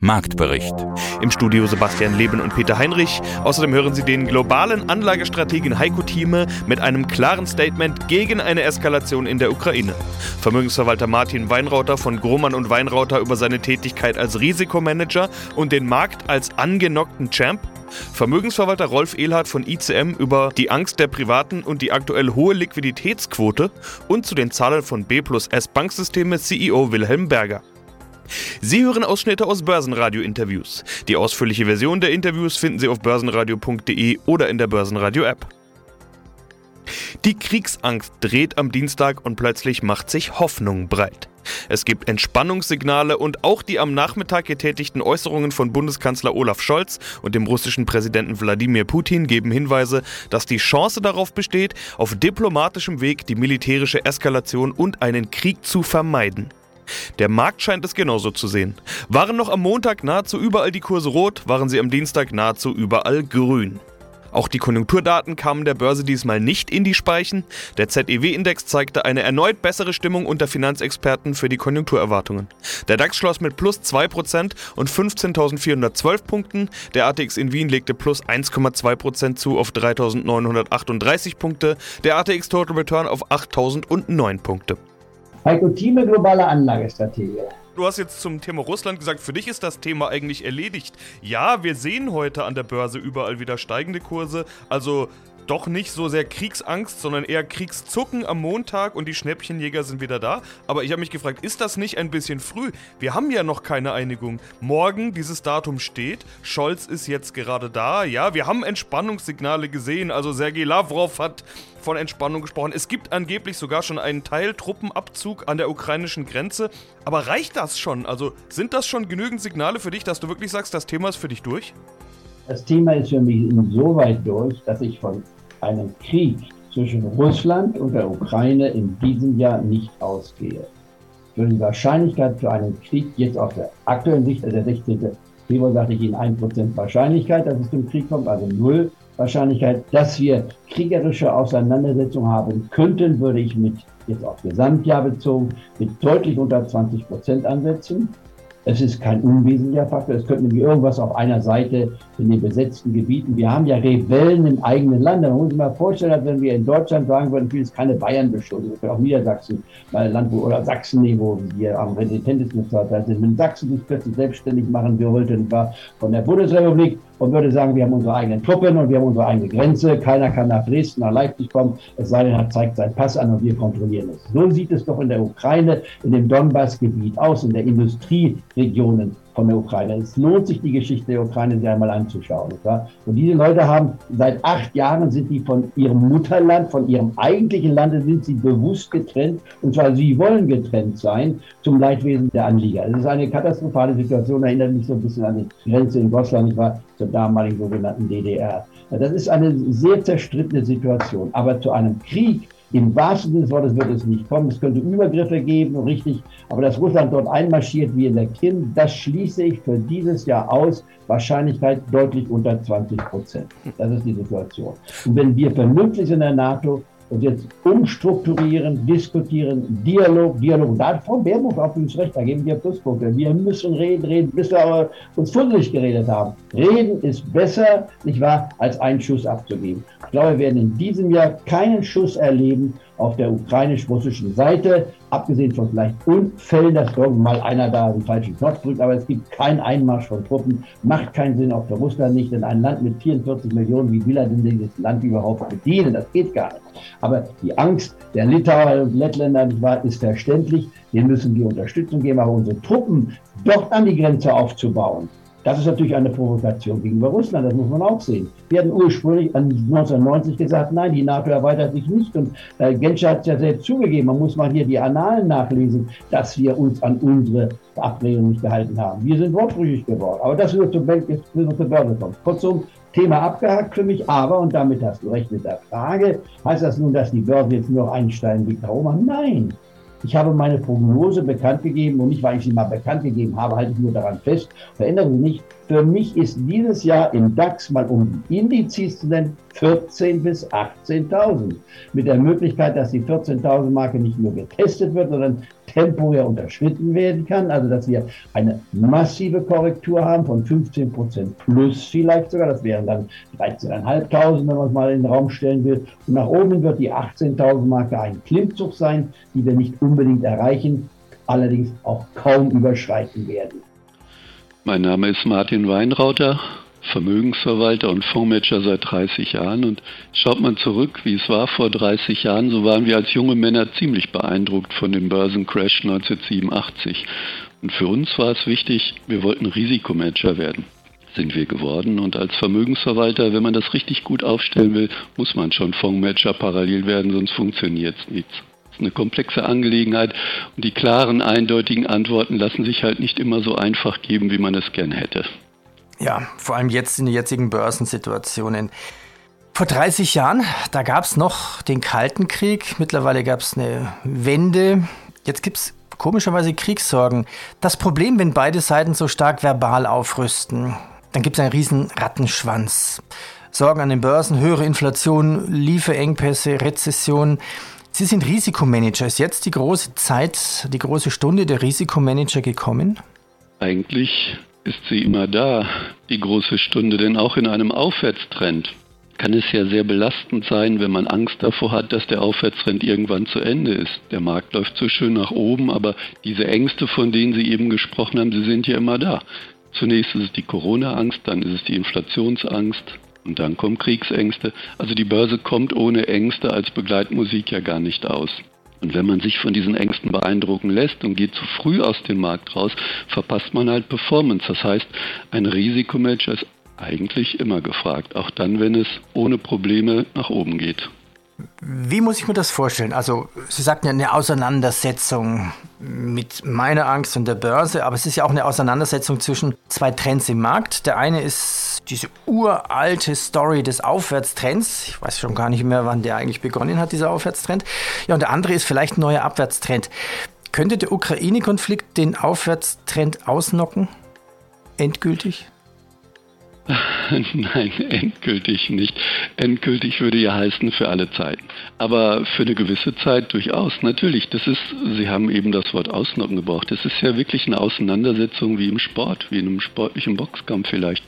Marktbericht. Im Studio Sebastian Leben und Peter Heinrich. Außerdem hören Sie den globalen Anlagestrategen Heiko Thieme mit einem klaren Statement gegen eine Eskalation in der Ukraine. Vermögensverwalter Martin Weinrauter von Grohmann und Weinrauter über seine Tätigkeit als Risikomanager und den Markt als angenockten Champ. Vermögensverwalter Rolf Ehlhardt von ICM über die Angst der Privaten und die aktuell hohe Liquiditätsquote und zu den Zahlen von B plus S Banksysteme CEO Wilhelm Berger. Sie hören Ausschnitte aus Börsenradio-Interviews. Die ausführliche Version der Interviews finden Sie auf börsenradio.de oder in der Börsenradio-App. Die Kriegsangst dreht am Dienstag und plötzlich macht sich Hoffnung breit. Es gibt Entspannungssignale und auch die am Nachmittag getätigten Äußerungen von Bundeskanzler Olaf Scholz und dem russischen Präsidenten Wladimir Putin geben Hinweise, dass die Chance darauf besteht, auf diplomatischem Weg die militärische Eskalation und einen Krieg zu vermeiden. Der Markt scheint es genauso zu sehen. Waren noch am Montag nahezu überall die Kurse rot, waren sie am Dienstag nahezu überall grün. Auch die Konjunkturdaten kamen der Börse diesmal nicht in die Speichen. Der ZEW-Index zeigte eine erneut bessere Stimmung unter Finanzexperten für die Konjunkturerwartungen. Der DAX schloss mit plus 2% und 15.412 Punkten. Der ATX in Wien legte plus 1,2% zu auf 3.938 Punkte. Der ATX Total Return auf 8.009 Punkte. Heiko Thieme, globale Anlagestrategie. Du hast jetzt zum Thema Russland gesagt, für dich ist das Thema eigentlich erledigt. Ja, wir sehen heute an der Börse überall wieder steigende Kurse. Also doch nicht so sehr Kriegsangst, sondern eher Kriegszucken am Montag und die Schnäppchenjäger sind wieder da. Aber ich habe mich gefragt, ist das nicht ein bisschen früh? Wir haben ja noch keine Einigung. Morgen dieses Datum steht. Scholz ist jetzt gerade da. Ja, wir haben Entspannungssignale gesehen. Also Sergei Lavrov hat von Entspannung gesprochen. Es gibt angeblich sogar schon einen Teil Truppenabzug an der ukrainischen Grenze. Aber reicht das schon? Also sind das schon genügend Signale für dich, dass du wirklich sagst, das Thema ist für dich durch? Das Thema ist für mich insoweit durch, dass ich von einem Krieg zwischen Russland und der Ukraine in diesem Jahr nicht ausgehe. Für die Wahrscheinlichkeit für einen Krieg jetzt aus der aktuellen Sicht, also der 16. Februar sagte ich Ihnen 1% Wahrscheinlichkeit, dass es zum Krieg kommt, also null Wahrscheinlichkeit, dass wir kriegerische Auseinandersetzungen haben könnten, würde ich mit jetzt auf Gesamtjahr bezogen mit deutlich unter 20 Prozent ansetzen. Es ist kein unwesentlicher Faktor. Es könnte nämlich irgendwas auf einer Seite in den besetzten Gebieten. Wir haben ja Rebellen im eigenen Land. Da muss ich mal vorstellen, dass wenn wir in Deutschland sagen würden, will keine Bayern beschuldigen, wir können auch Niedersachsen, mal Land wo, oder Sachsen nehmen, wo wir am resistentesten sind. Wenn Sachsen sich plötzlich selbstständig machen wollte, war von der Bundesrepublik, und würde sagen, wir haben unsere eigenen Truppen und wir haben unsere eigene Grenze. Keiner kann nach Dresden, nach Leipzig kommen, es sei denn, er zeigt seinen Pass an und wir kontrollieren es. So sieht es doch in der Ukraine, in dem Donbass-Gebiet aus, in der Industrieregionen von der Ukraine. Es lohnt sich, die Geschichte der Ukraine sich einmal anzuschauen. Und diese Leute haben seit acht Jahren sind die von ihrem Mutterland, von ihrem eigentlichen Lande sind sie bewusst getrennt. Und zwar sie wollen getrennt sein zum Leidwesen der Anlieger. Es ist eine katastrophale Situation, erinnert mich so ein bisschen an die Grenze in ich war zur damaligen sogenannten DDR. Das ist eine sehr zerstrittene Situation. Aber zu einem Krieg im wahrsten Sinne des Wortes wird es nicht kommen. Es könnte Übergriffe geben, richtig. Aber dass Russland dort einmarschiert wie in der Krim, das schließe ich für dieses Jahr aus. Wahrscheinlichkeit deutlich unter 20 Prozent. Das ist die Situation. Und wenn wir vernünftig in der NATO und jetzt umstrukturieren, diskutieren, Dialog, Dialog. Da hat Frau Baerbock auch übrigens recht, da geben wir Pluspunkte. Wir müssen reden, reden, bis wir uns fusselig geredet haben. Reden ist besser, nicht wahr, als einen Schuss abzugeben. Ich glaube, wir werden in diesem Jahr keinen Schuss erleben auf der ukrainisch-russischen Seite, abgesehen von vielleicht Unfällen, dass mal einer da den falschen Knopf drückt, aber es gibt keinen Einmarsch von Truppen, macht keinen Sinn, auch für Russland nicht, denn ein Land mit 44 Millionen, wie will er denn dieses Land überhaupt bedienen? Das geht gar nicht. Aber die Angst der Litauer und Lettländer ist verständlich, denen müssen wir Unterstützung geben, aber unsere Truppen dort an die Grenze aufzubauen, das ist natürlich eine Provokation gegenüber Russland, das muss man auch sehen. Wir hatten ursprünglich 1990 gesagt, nein, die NATO erweitert sich nicht. Und äh, Genscher hat es ja selbst zugegeben, man muss mal hier die Annalen nachlesen, dass wir uns an unsere Verabredungen nicht gehalten haben. Wir sind wortbrüchig geworden. Aber das wird zur, Börse kommen. Kurzum, Thema abgehakt für mich, aber, und damit hast du recht mit der Frage, heißt das nun, dass die Börse jetzt nur noch einsteigen wie Trauma? Nein. Ich habe meine Prognose bekannt gegeben und nicht, weil ich sie mal bekannt gegeben habe, halte ich nur daran fest. Verändern Sie nicht. Für mich ist dieses Jahr im DAX mal um Indizes zu nennen 14.000 bis 18.000. Mit der Möglichkeit, dass die 14.000 Marke nicht nur getestet wird, sondern temporär unterschritten werden kann. Also, dass wir eine massive Korrektur haben von 15 Prozent plus vielleicht sogar. Das wären dann 13.500, wenn man es mal in den Raum stellen will. Und nach oben wird die 18.000 Marke ein Klimmzug sein, die wir nicht unbedingt erreichen, allerdings auch kaum überschreiten werden. Mein Name ist Martin Weinrauter, Vermögensverwalter und Fondsmanager seit 30 Jahren. Und schaut man zurück, wie es war vor 30 Jahren, so waren wir als junge Männer ziemlich beeindruckt von dem Börsencrash 1987. Und für uns war es wichtig, wir wollten Risikomanager werden. Sind wir geworden. Und als Vermögensverwalter, wenn man das richtig gut aufstellen will, muss man schon Fondsmanager parallel werden, sonst funktioniert es nichts eine komplexe Angelegenheit und die klaren, eindeutigen Antworten lassen sich halt nicht immer so einfach geben, wie man es gern hätte. Ja, vor allem jetzt in den jetzigen Börsensituationen. Vor 30 Jahren, da gab es noch den Kalten Krieg, mittlerweile gab es eine Wende, jetzt gibt es komischerweise Kriegssorgen. Das Problem, wenn beide Seiten so stark verbal aufrüsten, dann gibt es einen riesen Rattenschwanz. Sorgen an den Börsen, höhere Inflation, Lieferengpässe, Rezession. Sie sind Risikomanager. Ist jetzt die große Zeit, die große Stunde der Risikomanager gekommen? Eigentlich ist sie immer da, die große Stunde, denn auch in einem Aufwärtstrend kann es ja sehr belastend sein, wenn man Angst davor hat, dass der Aufwärtstrend irgendwann zu Ende ist. Der Markt läuft so schön nach oben, aber diese Ängste, von denen Sie eben gesprochen haben, sie sind ja immer da. Zunächst ist es die Corona-Angst, dann ist es die Inflationsangst, und dann kommen Kriegsängste. Also die Börse kommt ohne Ängste als Begleitmusik ja gar nicht aus. Und wenn man sich von diesen Ängsten beeindrucken lässt und geht zu früh aus dem Markt raus, verpasst man halt Performance. Das heißt, ein Risikomanager ist eigentlich immer gefragt, auch dann, wenn es ohne Probleme nach oben geht. Wie muss ich mir das vorstellen? Also, Sie sagten ja eine Auseinandersetzung mit meiner Angst und der Börse, aber es ist ja auch eine Auseinandersetzung zwischen zwei Trends im Markt. Der eine ist diese uralte Story des Aufwärtstrends. Ich weiß schon gar nicht mehr, wann der eigentlich begonnen hat, dieser Aufwärtstrend. Ja, und der andere ist vielleicht ein neuer Abwärtstrend. Könnte der Ukraine-Konflikt den Aufwärtstrend ausnocken? Endgültig? Nein, endgültig nicht. Endgültig würde ja heißen für alle Zeiten. Aber für eine gewisse Zeit durchaus. Natürlich, das ist, Sie haben eben das Wort Ausnocken gebraucht. Das ist ja wirklich eine Auseinandersetzung wie im Sport, wie in einem sportlichen Boxkampf vielleicht.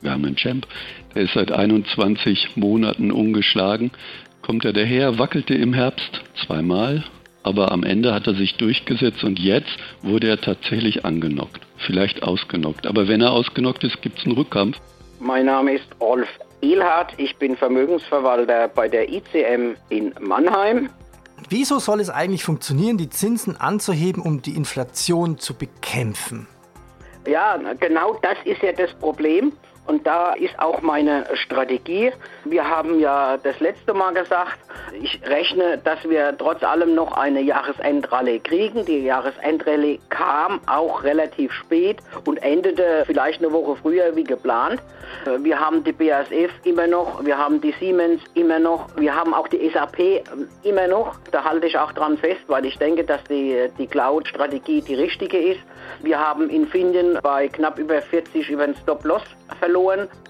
Wir haben einen Champ, der ist seit 21 Monaten ungeschlagen. Kommt er daher, wackelte im Herbst zweimal, aber am Ende hat er sich durchgesetzt und jetzt wurde er tatsächlich angenockt. Vielleicht ausgenockt. Aber wenn er ausgenockt ist, gibt es einen Rückkampf. Mein Name ist Rolf Ehlhardt. Ich bin Vermögensverwalter bei der ICM in Mannheim. Wieso soll es eigentlich funktionieren, die Zinsen anzuheben, um die Inflation zu bekämpfen? Ja, genau das ist ja das Problem. Und da ist auch meine Strategie. Wir haben ja das letzte Mal gesagt, ich rechne, dass wir trotz allem noch eine Jahresendrallye kriegen. Die Jahresendrallye kam auch relativ spät und endete vielleicht eine Woche früher wie geplant. Wir haben die BASF immer noch, wir haben die Siemens immer noch, wir haben auch die SAP immer noch. Da halte ich auch dran fest, weil ich denke, dass die, die Cloud-Strategie die richtige ist. Wir haben Infineon bei knapp über 40 über den Stop-Loss verloren.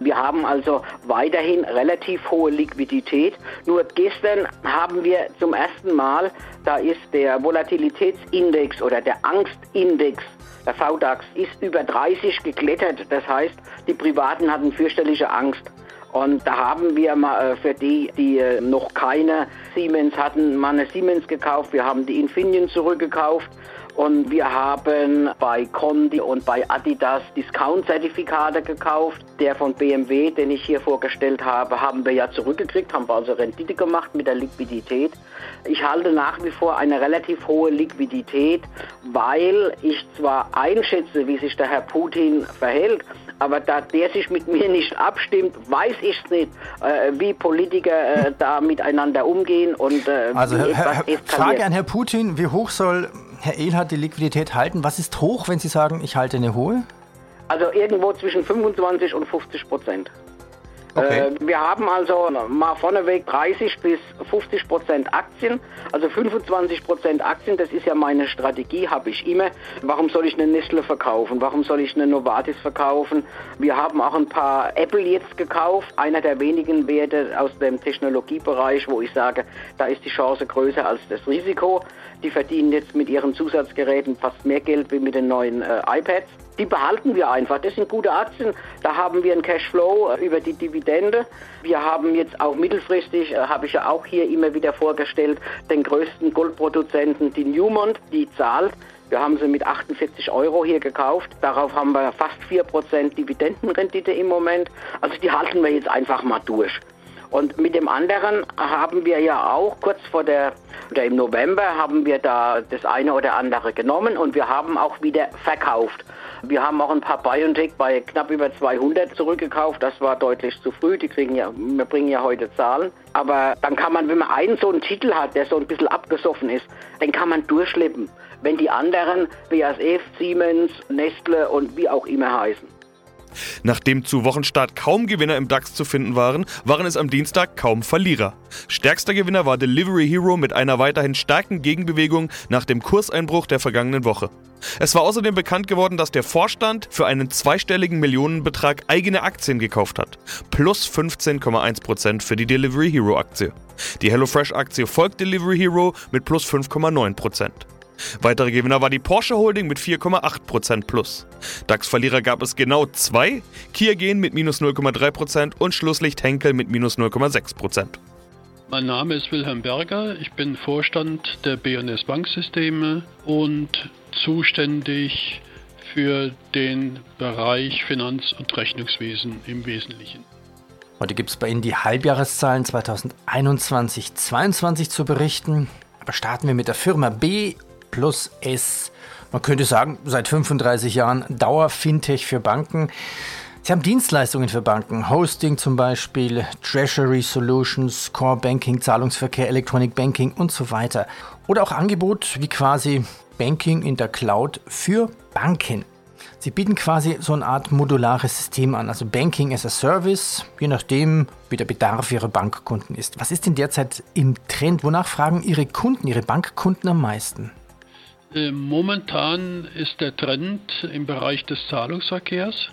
Wir haben also weiterhin relativ hohe Liquidität. Nur gestern haben wir zum ersten Mal, da ist der Volatilitätsindex oder der Angstindex der VDAX ist über 30 geklettert. Das heißt, die Privaten hatten fürchterliche Angst. Und da haben wir mal äh, für die, die äh, noch keine Siemens hatten, mal eine Siemens gekauft. Wir haben die Infineon zurückgekauft. Und wir haben bei Condi und bei Adidas Discount-Zertifikate gekauft. Der von BMW, den ich hier vorgestellt habe, haben wir ja zurückgekriegt, haben wir also Rendite gemacht mit der Liquidität. Ich halte nach wie vor eine relativ hohe Liquidität, weil ich zwar einschätze, wie sich der Herr Putin verhält, aber da der sich mit mir nicht abstimmt, weiß ich es nicht, äh, wie Politiker äh, da miteinander umgehen und äh, also, Herr, Herr, Frage an Herrn Putin, wie hoch soll Herr Ehlhardt die Liquidität halten? Was ist hoch, wenn Sie sagen, ich halte eine hohe? Also irgendwo zwischen 25 und 50 Prozent. Okay. Äh, wir haben also mal vorneweg 30 bis 50 Prozent Aktien, also 25 Prozent Aktien, das ist ja meine Strategie, habe ich immer. Warum soll ich eine Nestle verkaufen? Warum soll ich eine Novartis verkaufen? Wir haben auch ein paar Apple jetzt gekauft, einer der wenigen Werte aus dem Technologiebereich, wo ich sage, da ist die Chance größer als das Risiko. Die verdienen jetzt mit ihren Zusatzgeräten fast mehr Geld wie mit den neuen äh, iPads. Die behalten wir einfach. Das sind gute Aktien. Da haben wir einen Cashflow äh, über die Dividende. Wir haben jetzt auch mittelfristig, äh, habe ich ja auch hier immer wieder vorgestellt, den größten Goldproduzenten, die Newmont, die zahlt. Wir haben sie mit 48 Euro hier gekauft. Darauf haben wir fast 4% Dividendenrendite im Moment. Also die halten wir jetzt einfach mal durch. Und mit dem anderen haben wir ja auch kurz vor der, oder im November haben wir da das eine oder andere genommen und wir haben auch wieder verkauft. Wir haben auch ein paar BioNTech bei knapp über 200 zurückgekauft. Das war deutlich zu früh. Die kriegen ja, wir bringen ja heute Zahlen. Aber dann kann man, wenn man einen so einen Titel hat, der so ein bisschen abgesoffen ist, den kann man durchschleppen. Wenn die anderen BASF, Siemens, Nestle und wie auch immer heißen. Nachdem zu Wochenstart kaum Gewinner im DAX zu finden waren, waren es am Dienstag kaum Verlierer. Stärkster Gewinner war Delivery Hero mit einer weiterhin starken Gegenbewegung nach dem Kurseinbruch der vergangenen Woche. Es war außerdem bekannt geworden, dass der Vorstand für einen zweistelligen Millionenbetrag eigene Aktien gekauft hat. Plus 15,1% für die Delivery Hero Aktie. Die HelloFresh Aktie folgt Delivery Hero mit plus 5,9%. Weitere Gewinner war die Porsche Holding mit 4,8% plus. DAX-Verlierer gab es genau zwei, Kia Gen mit minus 0,3% und Schlusslicht Henkel mit minus 0,6%. Mein Name ist Wilhelm Berger, ich bin Vorstand der BNS Banksysteme und zuständig für den Bereich Finanz- und Rechnungswesen im Wesentlichen. Heute gibt es bei Ihnen die Halbjahreszahlen 2021-22 zu berichten. Aber starten wir mit der Firma B plus S. Man könnte sagen, seit 35 Jahren Dauer-Fintech für Banken. Sie haben Dienstleistungen für Banken, Hosting zum Beispiel, Treasury Solutions, Core Banking, Zahlungsverkehr, Electronic Banking und so weiter. Oder auch Angebot wie quasi Banking in der Cloud für Banken. Sie bieten quasi so eine Art modulares System an, also Banking as a Service, je nachdem, wie der Bedarf Ihrer Bankkunden ist. Was ist denn derzeit im Trend? Wonach fragen Ihre Kunden, Ihre Bankkunden am meisten? Äh, momentan ist der Trend im Bereich des Zahlungsverkehrs.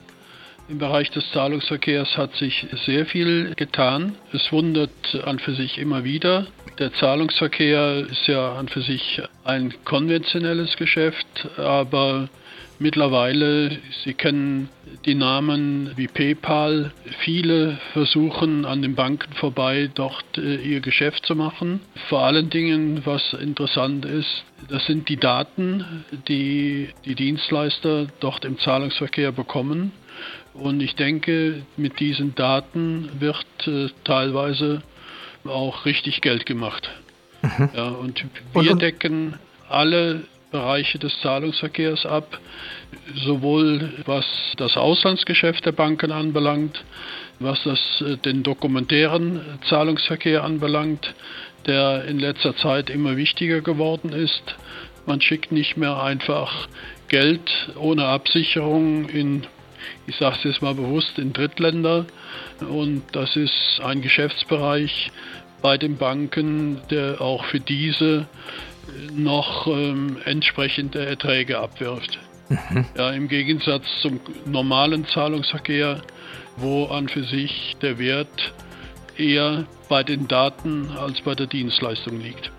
Im Bereich des Zahlungsverkehrs hat sich sehr viel getan. Es wundert an für sich immer wieder. Der Zahlungsverkehr ist ja an für sich ein konventionelles Geschäft, aber Mittlerweile, Sie kennen die Namen wie PayPal. Viele versuchen an den Banken vorbei dort äh, ihr Geschäft zu machen. Vor allen Dingen, was interessant ist, das sind die Daten, die die Dienstleister dort im Zahlungsverkehr bekommen. Und ich denke, mit diesen Daten wird äh, teilweise auch richtig Geld gemacht. Mhm. Ja, und wir decken alle Bereiche des Zahlungsverkehrs ab, sowohl was das Auslandsgeschäft der Banken anbelangt, was das, äh, den dokumentären Zahlungsverkehr anbelangt, der in letzter Zeit immer wichtiger geworden ist. Man schickt nicht mehr einfach Geld ohne Absicherung in, ich sage es jetzt mal bewusst, in Drittländer. Und das ist ein Geschäftsbereich bei den Banken, der auch für diese noch ähm, entsprechende Erträge abwirft. Mhm. Ja, Im Gegensatz zum normalen Zahlungsverkehr, wo an für sich der Wert eher bei den Daten als bei der Dienstleistung liegt.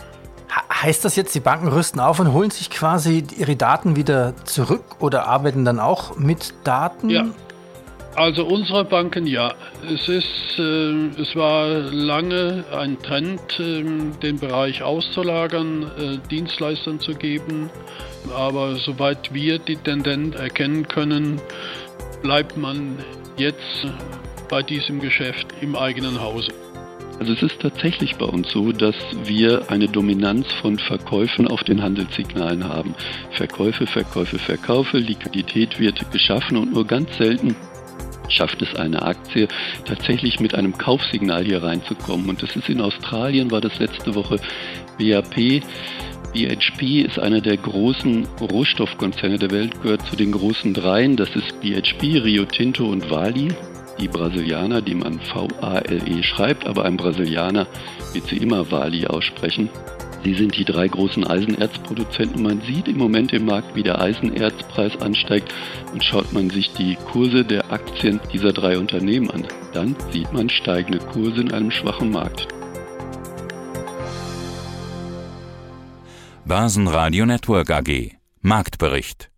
Heißt das jetzt, die Banken rüsten auf und holen sich quasi ihre Daten wieder zurück oder arbeiten dann auch mit Daten? Ja, also unsere Banken ja. Es ist, äh, es war lange ein Trend, äh, den Bereich auszulagern, äh, Dienstleistern zu geben. Aber soweit wir die Tendenz erkennen können, bleibt man jetzt bei diesem Geschäft im eigenen Hause. Also es ist tatsächlich bei uns so, dass wir eine Dominanz von Verkäufen auf den Handelssignalen haben. Verkäufe, Verkäufe, Verkäufe, Liquidität wird geschaffen und nur ganz selten schafft es eine Aktie tatsächlich mit einem Kaufsignal hier reinzukommen. Und das ist in Australien, war das letzte Woche BAP. BHP ist einer der großen Rohstoffkonzerne der Welt, gehört zu den großen dreien. Das ist BHP, Rio Tinto und Wali. die Brasilianer, die man V-A-L-E schreibt, aber ein Brasilianer wird sie immer Wali aussprechen. Sie sind die drei großen Eisenerzproduzenten. Man sieht im Moment im Markt, wie der Eisenerzpreis ansteigt. Und schaut man sich die Kurse der Aktien dieser drei Unternehmen an, dann sieht man steigende Kurse in einem schwachen Markt. Börsenradio Network AG Marktbericht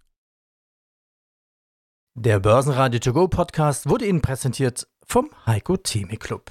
Der Börsenradio To Go Podcast wurde Ihnen präsentiert vom Heiko Theme Club.